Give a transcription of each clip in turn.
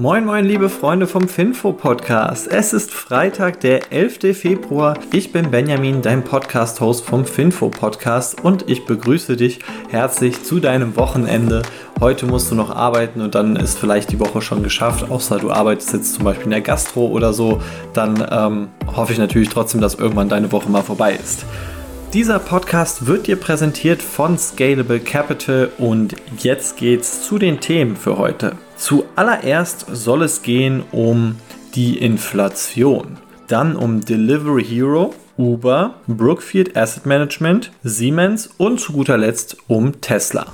Moin moin liebe Freunde vom Finfo Podcast. Es ist Freitag, der 11. Februar. Ich bin Benjamin, dein Podcast-Host vom Finfo Podcast und ich begrüße dich herzlich zu deinem Wochenende. Heute musst du noch arbeiten und dann ist vielleicht die Woche schon geschafft, außer du arbeitest jetzt zum Beispiel in der Gastro oder so. Dann ähm, hoffe ich natürlich trotzdem, dass irgendwann deine Woche mal vorbei ist. Dieser Podcast wird dir präsentiert von Scalable Capital und jetzt geht's zu den Themen für heute. Zuallererst soll es gehen um die Inflation, dann um Delivery Hero, Uber, Brookfield Asset Management, Siemens und zu guter Letzt um Tesla.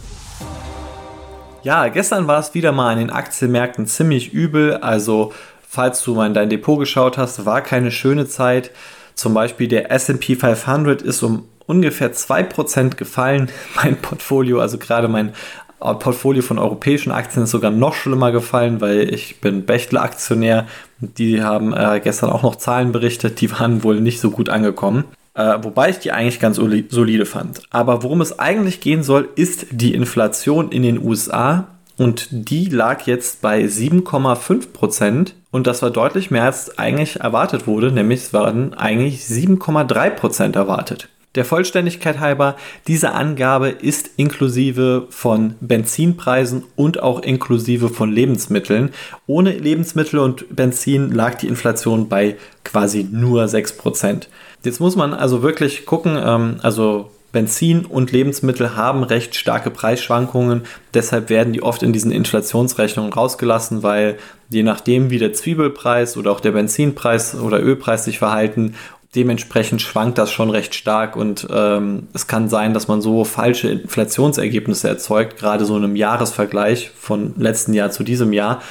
Ja, gestern war es wieder mal an den Aktienmärkten ziemlich übel, also falls du mal in dein Depot geschaut hast, war keine schöne Zeit. Zum Beispiel der SP 500 ist um ungefähr 2% gefallen. Mein Portfolio, also gerade mein Portfolio von europäischen Aktien ist sogar noch schlimmer gefallen, weil ich bin Bechtle-Aktionär. Die haben äh, gestern auch noch Zahlen berichtet, die waren wohl nicht so gut angekommen. Äh, wobei ich die eigentlich ganz solide fand. Aber worum es eigentlich gehen soll, ist die Inflation in den USA. Und die lag jetzt bei 7,5 Prozent. Und das war deutlich mehr als eigentlich erwartet wurde, nämlich es waren eigentlich 7,3 Prozent erwartet. Der Vollständigkeit halber, diese Angabe ist inklusive von Benzinpreisen und auch inklusive von Lebensmitteln. Ohne Lebensmittel und Benzin lag die Inflation bei quasi nur 6%. Jetzt muss man also wirklich gucken, ähm, also Benzin und Lebensmittel haben recht starke Preisschwankungen, deshalb werden die oft in diesen Inflationsrechnungen rausgelassen, weil je nachdem, wie der Zwiebelpreis oder auch der Benzinpreis oder Ölpreis sich verhalten, dementsprechend schwankt das schon recht stark und ähm, es kann sein, dass man so falsche Inflationsergebnisse erzeugt, gerade so in einem Jahresvergleich von letzten Jahr zu diesem Jahr.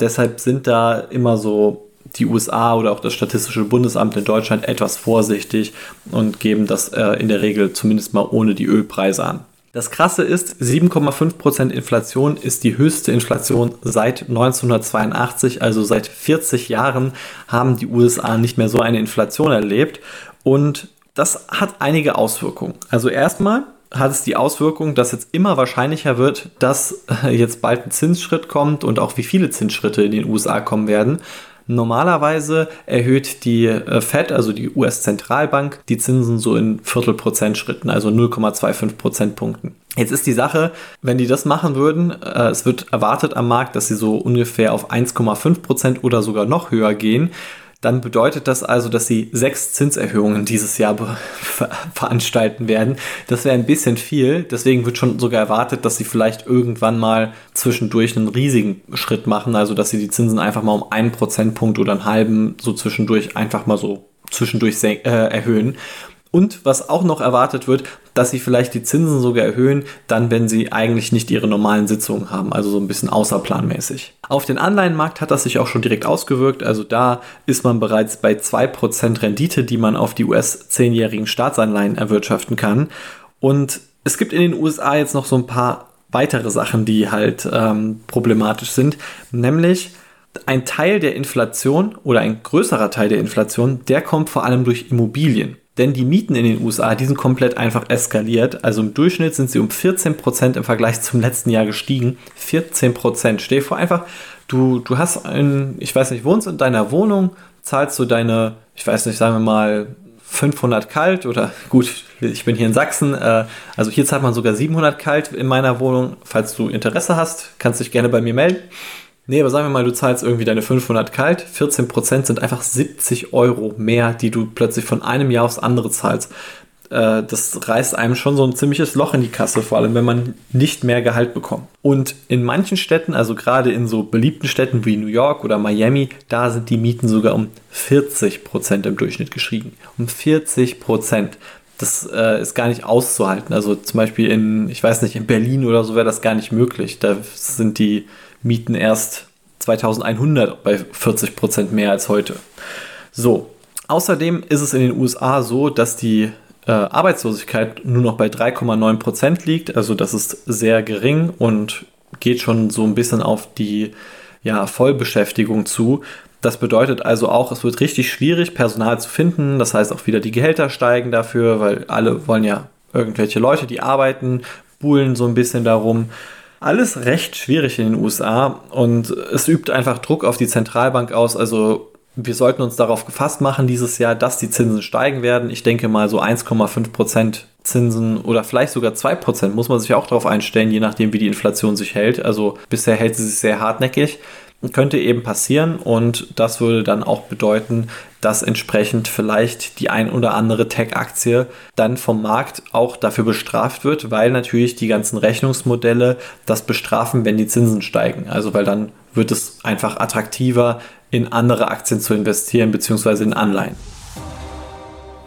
Deshalb sind da immer so die USA oder auch das Statistische Bundesamt in Deutschland etwas vorsichtig und geben das äh, in der Regel zumindest mal ohne die Ölpreise an. Das Krasse ist, 7,5% Inflation ist die höchste Inflation seit 1982, also seit 40 Jahren haben die USA nicht mehr so eine Inflation erlebt und das hat einige Auswirkungen. Also erstmal hat es die Auswirkung, dass jetzt immer wahrscheinlicher wird, dass jetzt bald ein Zinsschritt kommt und auch wie viele Zinsschritte in den USA kommen werden. Normalerweise erhöht die äh, Fed, also die US-Zentralbank, die Zinsen so in Viertelprozentschritten, also 0,25 Prozentpunkten. Jetzt ist die Sache, wenn die das machen würden, äh, es wird erwartet am Markt, dass sie so ungefähr auf 1,5 Prozent oder sogar noch höher gehen dann bedeutet das also, dass sie sechs Zinserhöhungen dieses Jahr ver veranstalten werden. Das wäre ein bisschen viel. Deswegen wird schon sogar erwartet, dass sie vielleicht irgendwann mal zwischendurch einen riesigen Schritt machen. Also, dass sie die Zinsen einfach mal um einen Prozentpunkt oder einen halben so zwischendurch einfach mal so zwischendurch äh, erhöhen. Und was auch noch erwartet wird, dass sie vielleicht die Zinsen sogar erhöhen, dann wenn sie eigentlich nicht ihre normalen Sitzungen haben, also so ein bisschen außerplanmäßig. Auf den Anleihenmarkt hat das sich auch schon direkt ausgewirkt, also da ist man bereits bei 2% Rendite, die man auf die US 10-jährigen Staatsanleihen erwirtschaften kann. Und es gibt in den USA jetzt noch so ein paar weitere Sachen, die halt ähm, problematisch sind, nämlich ein Teil der Inflation oder ein größerer Teil der Inflation, der kommt vor allem durch Immobilien. Denn die Mieten in den USA, die sind komplett einfach eskaliert. Also im Durchschnitt sind sie um 14% im Vergleich zum letzten Jahr gestiegen. 14%. Stell dir vor, einfach, du, du hast ein, ich weiß nicht, wohnst in deiner Wohnung, zahlst du deine, ich weiß nicht, sagen wir mal, 500 kalt oder gut, ich bin hier in Sachsen, äh, also hier zahlt man sogar 700 kalt in meiner Wohnung. Falls du Interesse hast, kannst du dich gerne bei mir melden. Nee, aber sagen wir mal, du zahlst irgendwie deine 500 kalt, 14% sind einfach 70 Euro mehr, die du plötzlich von einem Jahr aufs andere zahlst. Äh, das reißt einem schon so ein ziemliches Loch in die Kasse, vor allem wenn man nicht mehr Gehalt bekommt. Und in manchen Städten, also gerade in so beliebten Städten wie New York oder Miami, da sind die Mieten sogar um 40% im Durchschnitt gestiegen. Um 40%. Das äh, ist gar nicht auszuhalten. Also zum Beispiel in, ich weiß nicht, in Berlin oder so wäre das gar nicht möglich. Da sind die Mieten erst 2100 bei 40 Prozent mehr als heute. So, außerdem ist es in den USA so, dass die äh, Arbeitslosigkeit nur noch bei 3,9 Prozent liegt. Also das ist sehr gering und geht schon so ein bisschen auf die ja, Vollbeschäftigung zu. Das bedeutet also auch, es wird richtig schwierig, Personal zu finden. Das heißt auch wieder, die Gehälter steigen dafür, weil alle wollen ja irgendwelche Leute, die arbeiten, buhlen so ein bisschen darum. Alles recht schwierig in den USA und es übt einfach Druck auf die Zentralbank aus. Also wir sollten uns darauf gefasst machen dieses Jahr, dass die Zinsen steigen werden. Ich denke mal so 1,5 Prozent Zinsen oder vielleicht sogar 2 Prozent muss man sich auch darauf einstellen, je nachdem wie die Inflation sich hält. Also bisher hält sie sich sehr hartnäckig könnte eben passieren und das würde dann auch bedeuten, dass entsprechend vielleicht die ein oder andere Tech-Aktie dann vom Markt auch dafür bestraft wird, weil natürlich die ganzen Rechnungsmodelle das bestrafen, wenn die Zinsen steigen. Also weil dann wird es einfach attraktiver, in andere Aktien zu investieren bzw. in Anleihen.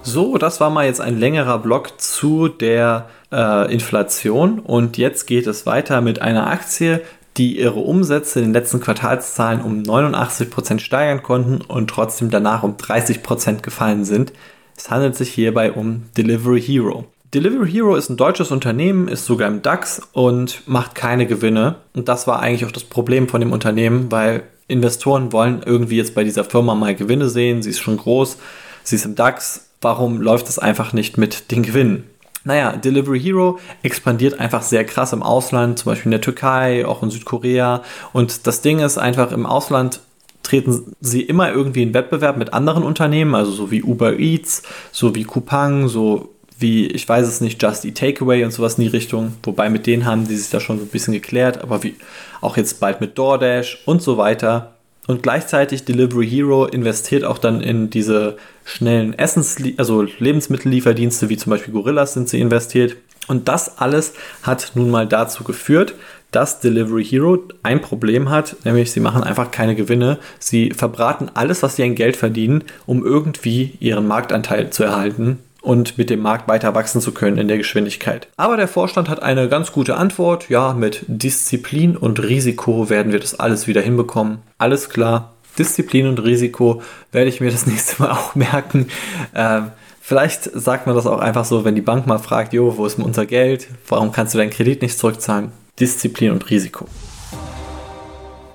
So, das war mal jetzt ein längerer Block zu der äh, Inflation und jetzt geht es weiter mit einer Aktie, die ihre Umsätze in den letzten Quartalszahlen um 89% steigern konnten und trotzdem danach um 30% gefallen sind. Es handelt sich hierbei um Delivery Hero. Delivery Hero ist ein deutsches Unternehmen, ist sogar im DAX und macht keine Gewinne. Und das war eigentlich auch das Problem von dem Unternehmen, weil Investoren wollen irgendwie jetzt bei dieser Firma mal Gewinne sehen. Sie ist schon groß, sie ist im DAX. Warum läuft es einfach nicht mit den Gewinnen? Naja, Delivery Hero expandiert einfach sehr krass im Ausland, zum Beispiel in der Türkei, auch in Südkorea. Und das Ding ist einfach, im Ausland treten sie immer irgendwie in Wettbewerb mit anderen Unternehmen, also so wie Uber Eats, so wie Coupang, so wie, ich weiß es nicht, Just Eat Takeaway und sowas in die Richtung. Wobei mit denen haben die sich da schon so ein bisschen geklärt, aber wie auch jetzt bald mit DoorDash und so weiter. Und gleichzeitig Delivery Hero investiert auch dann in diese schnellen Essens, also Lebensmittellieferdienste wie zum Beispiel Gorillas sind sie investiert. Und das alles hat nun mal dazu geführt, dass Delivery Hero ein Problem hat, nämlich sie machen einfach keine Gewinne. Sie verbraten alles, was sie an Geld verdienen, um irgendwie ihren Marktanteil zu erhalten und mit dem Markt weiter wachsen zu können in der Geschwindigkeit. Aber der Vorstand hat eine ganz gute Antwort. Ja, mit Disziplin und Risiko werden wir das alles wieder hinbekommen. Alles klar. Disziplin und Risiko werde ich mir das nächste Mal auch merken. Ähm, vielleicht sagt man das auch einfach so, wenn die Bank mal fragt, jo, wo ist unser Geld? Warum kannst du deinen Kredit nicht zurückzahlen? Disziplin und Risiko.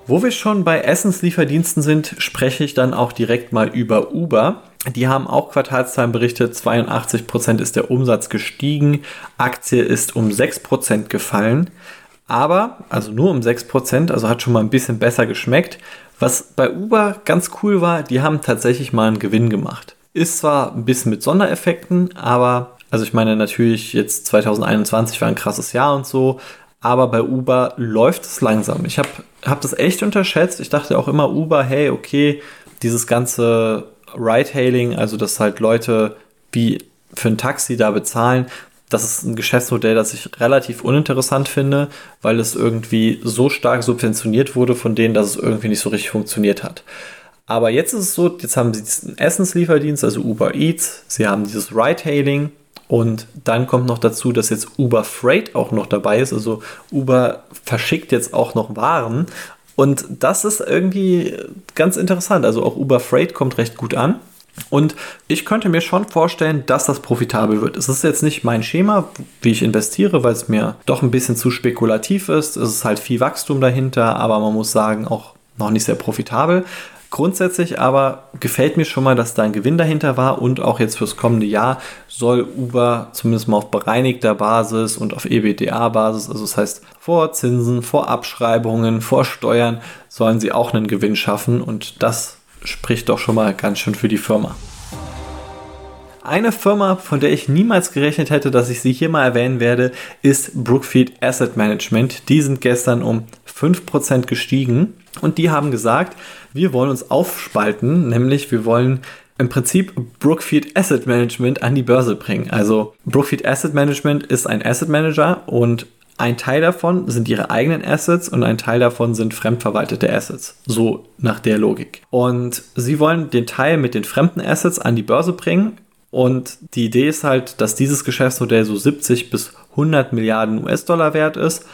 Wo wir schon bei Essenslieferdiensten sind, spreche ich dann auch direkt mal über Uber. Die haben auch Quartalszahlen berichtet, 82% ist der Umsatz gestiegen, Aktie ist um 6% gefallen, aber, also nur um 6%, also hat schon mal ein bisschen besser geschmeckt. Was bei Uber ganz cool war, die haben tatsächlich mal einen Gewinn gemacht. Ist zwar ein bisschen mit Sondereffekten, aber, also ich meine natürlich jetzt 2021 war ein krasses Jahr und so, aber bei Uber läuft es langsam. Ich habe hab das echt unterschätzt. Ich dachte auch immer, Uber, hey, okay, dieses ganze Ride-Hailing, also dass halt Leute wie für ein Taxi da bezahlen, das ist ein Geschäftsmodell, das ich relativ uninteressant finde, weil es irgendwie so stark subventioniert wurde von denen, dass es irgendwie nicht so richtig funktioniert hat. Aber jetzt ist es so, jetzt haben sie diesen Essenslieferdienst, also Uber Eats, sie haben dieses Ride-Hailing und dann kommt noch dazu, dass jetzt Uber Freight auch noch dabei ist. Also Uber verschickt jetzt auch noch Waren und das ist irgendwie ganz interessant. Also auch Uber Freight kommt recht gut an. Und ich könnte mir schon vorstellen, dass das profitabel wird. Es ist jetzt nicht mein Schema, wie ich investiere, weil es mir doch ein bisschen zu spekulativ ist. Es ist halt viel Wachstum dahinter, aber man muss sagen, auch noch nicht sehr profitabel. Grundsätzlich aber gefällt mir schon mal, dass da ein Gewinn dahinter war und auch jetzt fürs kommende Jahr soll Uber zumindest mal auf bereinigter Basis und auf EBDA-Basis, also das heißt vor Zinsen, vor Abschreibungen, vor Steuern, sollen sie auch einen Gewinn schaffen und das spricht doch schon mal ganz schön für die Firma. Eine Firma, von der ich niemals gerechnet hätte, dass ich sie hier mal erwähnen werde, ist Brookfield Asset Management. Die sind gestern um 5% gestiegen und die haben gesagt, wir wollen uns aufspalten, nämlich wir wollen im Prinzip Brookfield Asset Management an die Börse bringen. Also Brookfield Asset Management ist ein Asset Manager und ein Teil davon sind ihre eigenen Assets und ein Teil davon sind fremdverwaltete Assets. So nach der Logik. Und sie wollen den Teil mit den fremden Assets an die Börse bringen. Und die Idee ist halt, dass dieses Geschäftsmodell so 70 bis 100 Milliarden US-Dollar wert ist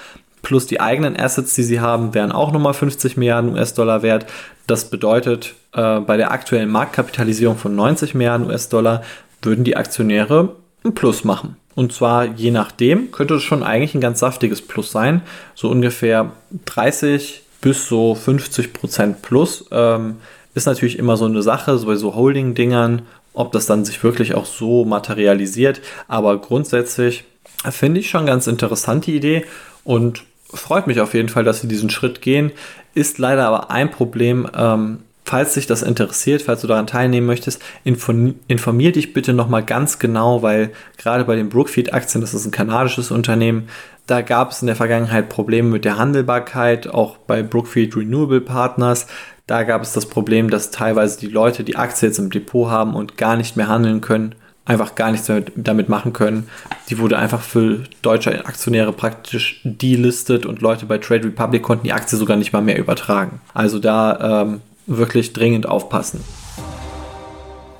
plus die eigenen Assets, die sie haben, wären auch nochmal 50 Milliarden US-Dollar wert. Das bedeutet, äh, bei der aktuellen Marktkapitalisierung von 90 Milliarden US-Dollar würden die Aktionäre ein Plus machen. Und zwar je nachdem könnte es schon eigentlich ein ganz saftiges Plus sein. So ungefähr 30 bis so 50 Prozent plus. Ähm, ist natürlich immer so eine Sache, so bei so Holding-Dingern, ob das dann sich wirklich auch so materialisiert. Aber grundsätzlich finde ich schon ganz interessant die Idee. Und freut mich auf jeden Fall, dass sie diesen Schritt gehen. Ist leider aber ein Problem. Ähm, falls dich das interessiert, falls du daran teilnehmen möchtest, informier dich bitte nochmal ganz genau, weil gerade bei den Brookfield-Aktien, das ist ein kanadisches Unternehmen, da gab es in der Vergangenheit Probleme mit der Handelbarkeit, auch bei Brookfield Renewable Partners. Da gab es das Problem, dass teilweise die Leute die Aktie jetzt im Depot haben und gar nicht mehr handeln können, einfach gar nichts mehr damit machen können. Die wurde einfach für deutsche Aktionäre praktisch delistet und Leute bei Trade Republic konnten die Aktie sogar nicht mal mehr übertragen. Also da ähm, wirklich dringend aufpassen.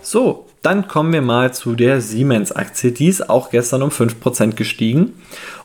So, dann kommen wir mal zu der Siemens-Aktie. Die ist auch gestern um 5% gestiegen.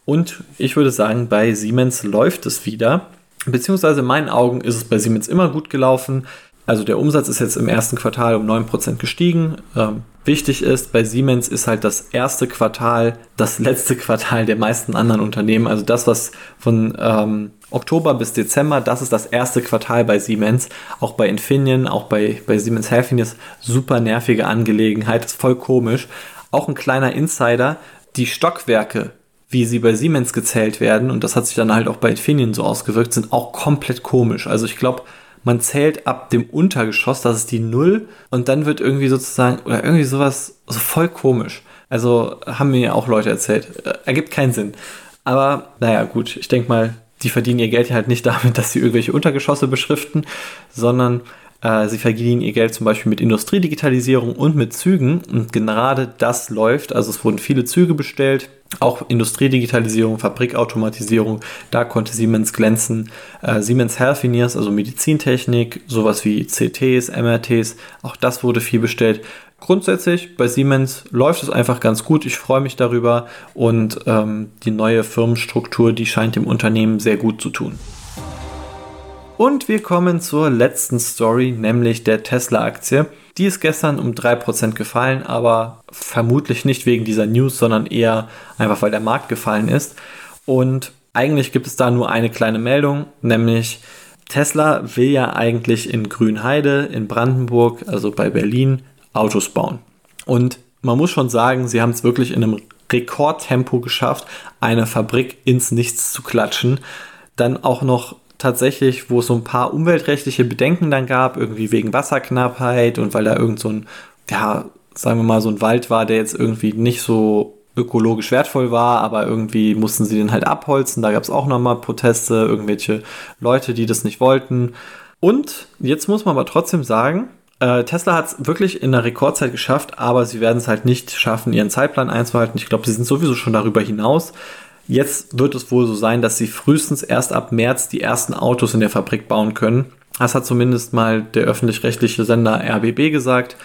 Und ich würde sagen, bei Siemens läuft es wieder. Beziehungsweise in meinen Augen ist es bei Siemens immer gut gelaufen. Also der Umsatz ist jetzt im ersten Quartal um 9% gestiegen. Ähm, wichtig ist, bei Siemens ist halt das erste Quartal das letzte Quartal der meisten anderen Unternehmen. Also das, was von ähm, Oktober bis Dezember, das ist das erste Quartal bei Siemens. Auch bei Infineon, auch bei, bei Siemens Healthineers, super nervige Angelegenheit, ist voll komisch. Auch ein kleiner Insider, die Stockwerke, wie sie bei Siemens gezählt werden, und das hat sich dann halt auch bei Infineon so ausgewirkt, sind auch komplett komisch. Also ich glaube, man zählt ab dem Untergeschoss, das ist die Null, und dann wird irgendwie sozusagen, oder irgendwie sowas, so voll komisch. Also haben mir ja auch Leute erzählt. Äh, ergibt keinen Sinn. Aber naja, gut, ich denke mal, die verdienen ihr Geld halt nicht damit, dass sie irgendwelche Untergeschosse beschriften, sondern sie verdienen ihr Geld zum Beispiel mit Industriedigitalisierung und mit Zügen. Und gerade das läuft. Also es wurden viele Züge bestellt auch Industriedigitalisierung, Fabrikautomatisierung, da konnte Siemens glänzen. Äh, Siemens Healthineers, also Medizintechnik, sowas wie CTs, MRTs, auch das wurde viel bestellt. Grundsätzlich bei Siemens läuft es einfach ganz gut. Ich freue mich darüber und ähm, die neue Firmenstruktur, die scheint dem Unternehmen sehr gut zu tun. Und wir kommen zur letzten Story, nämlich der Tesla-Aktie. Die ist gestern um 3% gefallen, aber vermutlich nicht wegen dieser News, sondern eher einfach, weil der Markt gefallen ist. Und eigentlich gibt es da nur eine kleine Meldung, nämlich Tesla will ja eigentlich in Grünheide, in Brandenburg, also bei Berlin, Autos bauen. Und man muss schon sagen, sie haben es wirklich in einem Rekordtempo geschafft, eine Fabrik ins Nichts zu klatschen. Dann auch noch tatsächlich, wo es so ein paar umweltrechtliche Bedenken dann gab, irgendwie wegen Wasserknappheit und weil da irgend so ein, ja, sagen wir mal, so ein Wald war, der jetzt irgendwie nicht so ökologisch wertvoll war, aber irgendwie mussten sie den halt abholzen. Da gab es auch nochmal Proteste, irgendwelche Leute, die das nicht wollten. Und jetzt muss man aber trotzdem sagen, äh, Tesla hat es wirklich in der Rekordzeit geschafft, aber sie werden es halt nicht schaffen, ihren Zeitplan einzuhalten. Ich glaube, sie sind sowieso schon darüber hinaus. Jetzt wird es wohl so sein, dass sie frühestens erst ab März die ersten Autos in der Fabrik bauen können. Das hat zumindest mal der öffentlich-rechtliche Sender RBB gesagt,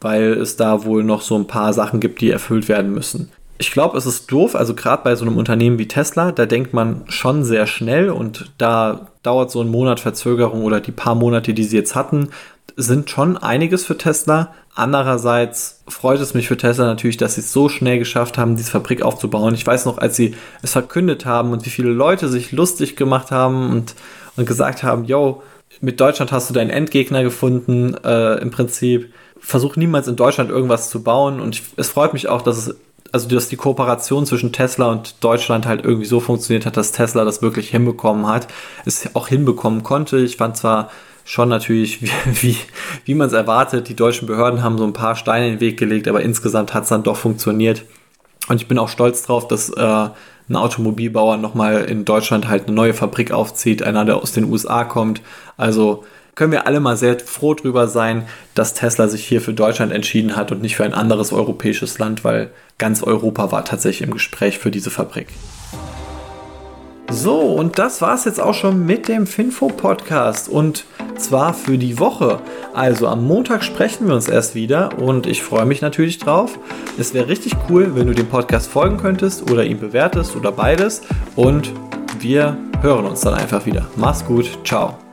weil es da wohl noch so ein paar Sachen gibt, die erfüllt werden müssen. Ich glaube, es ist doof, also gerade bei so einem Unternehmen wie Tesla, da denkt man schon sehr schnell und da dauert so ein Monat Verzögerung oder die paar Monate, die sie jetzt hatten, sind schon einiges für Tesla. Andererseits freut es mich für Tesla natürlich, dass sie es so schnell geschafft haben, diese Fabrik aufzubauen. Ich weiß noch, als sie es verkündet haben und wie viele Leute sich lustig gemacht haben und, und gesagt haben, yo, mit Deutschland hast du deinen Endgegner gefunden, äh, im Prinzip. Versuch niemals in Deutschland irgendwas zu bauen und ich, es freut mich auch, dass es also dass die Kooperation zwischen Tesla und Deutschland halt irgendwie so funktioniert hat, dass Tesla das wirklich hinbekommen hat, es auch hinbekommen konnte. Ich fand zwar schon natürlich, wie, wie, wie man es erwartet. Die deutschen Behörden haben so ein paar Steine in den Weg gelegt, aber insgesamt hat es dann doch funktioniert. Und ich bin auch stolz drauf, dass äh, ein Automobilbauer nochmal in Deutschland halt eine neue Fabrik aufzieht, einer, der aus den USA kommt. Also können wir alle mal sehr froh drüber sein, dass Tesla sich hier für Deutschland entschieden hat und nicht für ein anderes europäisches Land, weil ganz Europa war tatsächlich im Gespräch für diese Fabrik. So, und das war es jetzt auch schon mit dem Finfo-Podcast und zwar für die Woche. Also am Montag sprechen wir uns erst wieder und ich freue mich natürlich drauf. Es wäre richtig cool, wenn du dem Podcast folgen könntest oder ihn bewertest oder beides und wir hören uns dann einfach wieder. Mach's gut, ciao.